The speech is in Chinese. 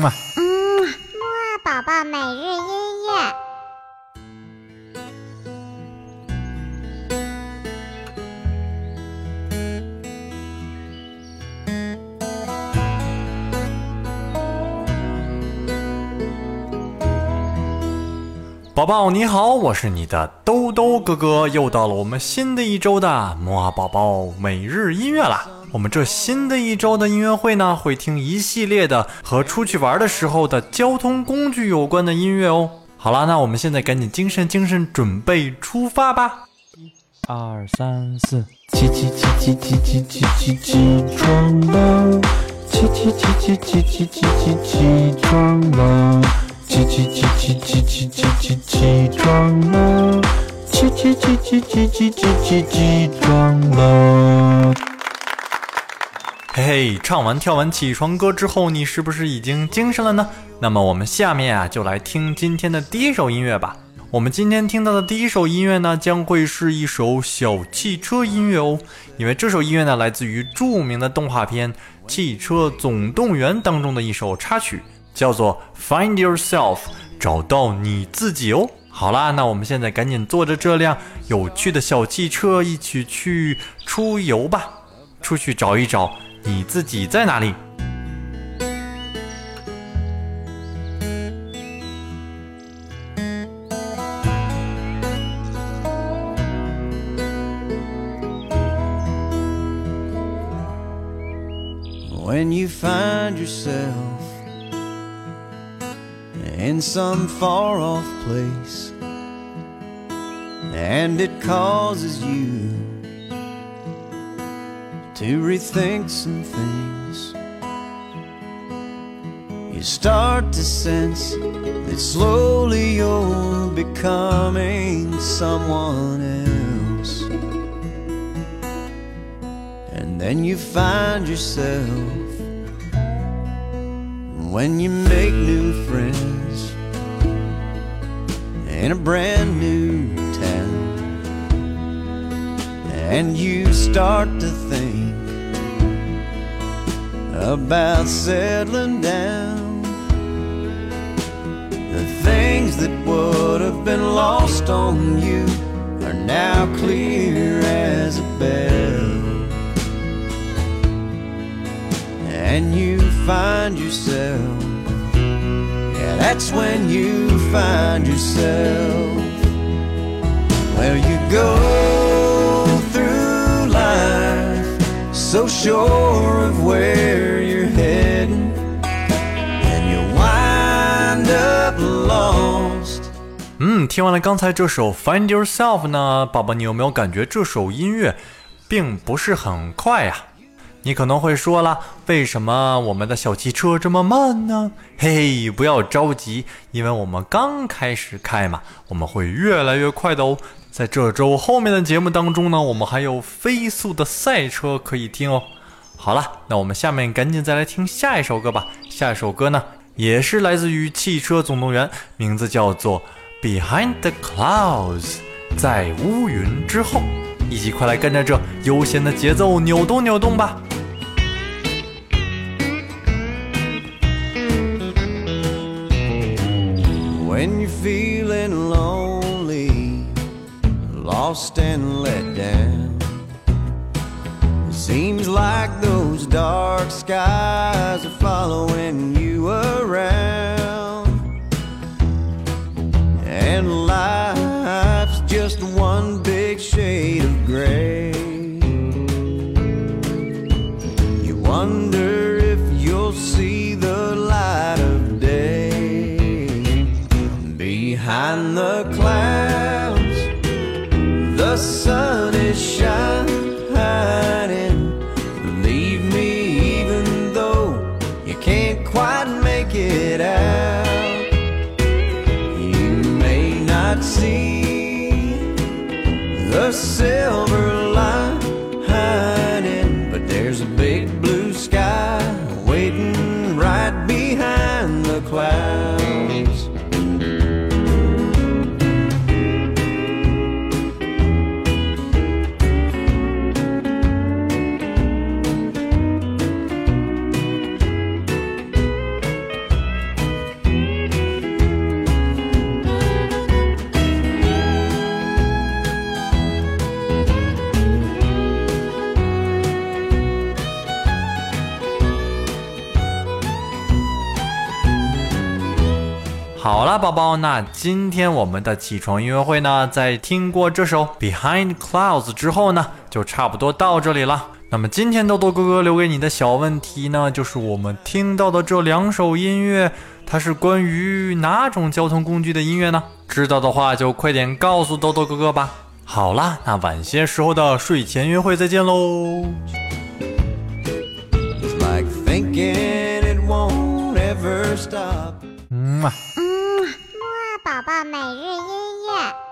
嗯啊。嗯，木啊宝宝每日音乐。宝宝你好，我是你的兜兜哥哥，又到了我们新的一周的摩啊宝宝每日音乐啦。我们这新的一周的音乐会呢，会听一系列的和出去玩的时候的交通工具有关的音乐哦。好了，那我们现在赶紧精神精神，准备出发吧！一、二、三、四，起起起起起起起起起床了，起起起起起起起起起床了，起起起起起起起起起床了，起起起起起起起起起床了。嘿，唱完跳完起床歌之后，你是不是已经精神了呢？那么我们下面啊，就来听今天的第一首音乐吧。我们今天听到的第一首音乐呢，将会是一首小汽车音乐哦。因为这首音乐呢，来自于著名的动画片《汽车总动员》当中的一首插曲，叫做《Find Yourself》，找到你自己哦。好啦，那我们现在赶紧坐着这辆有趣的小汽车，一起去出游吧，出去找一找。你自己在哪里？ When you find yourself in some far off place and it causes you to rethink some things, you start to sense that slowly you're becoming someone else. And then you find yourself when you make new friends in a brand new and you start to think about settling down. The things that would have been lost on you are now clear as a bell and you find yourself. Yeah, that's when you find yourself. Well, you go so sure of where you're heading, and you wind up lost. 嗯，听完了刚才这首《Find Yourself》呢，宝宝，你有没有感觉这首音乐并不是很快呀、你可能会说了，为什么我们的小汽车这么慢呢？嘿嘿，不要着急，因为我们刚开始开嘛，我们会越来越快的哦。在这周后面的节目当中呢，我们还有飞速的赛车可以听哦。好了，那我们下面赶紧再来听下一首歌吧。下一首歌呢，也是来自于《汽车总动员》，名字叫做《Behind the Clouds》，在乌云之后。一起快来跟着这悠闲的节奏扭动扭动吧！When you're feeling lonely, lost and let down, it seems like those dark skies are following you around, and life's just one big shade of gray. You wonder if you'll see sun is shining. Believe me, even though you can't quite make it out, you may not see the silver lining, but there's a big blue sky waiting right behind the clouds. 好了，宝宝，那今天我们的起床音乐会呢，在听过这首《Behind Clouds》之后呢，就差不多到这里了。那么今天豆豆哥哥留给你的小问题呢，就是我们听到的这两首音乐，它是关于哪种交通工具的音乐呢？知道的话就快点告诉豆豆哥哥吧。好啦，那晚些时候的睡前约会再见喽。It's like thinking it won't ever stop. 嗯，木宝宝每日音乐。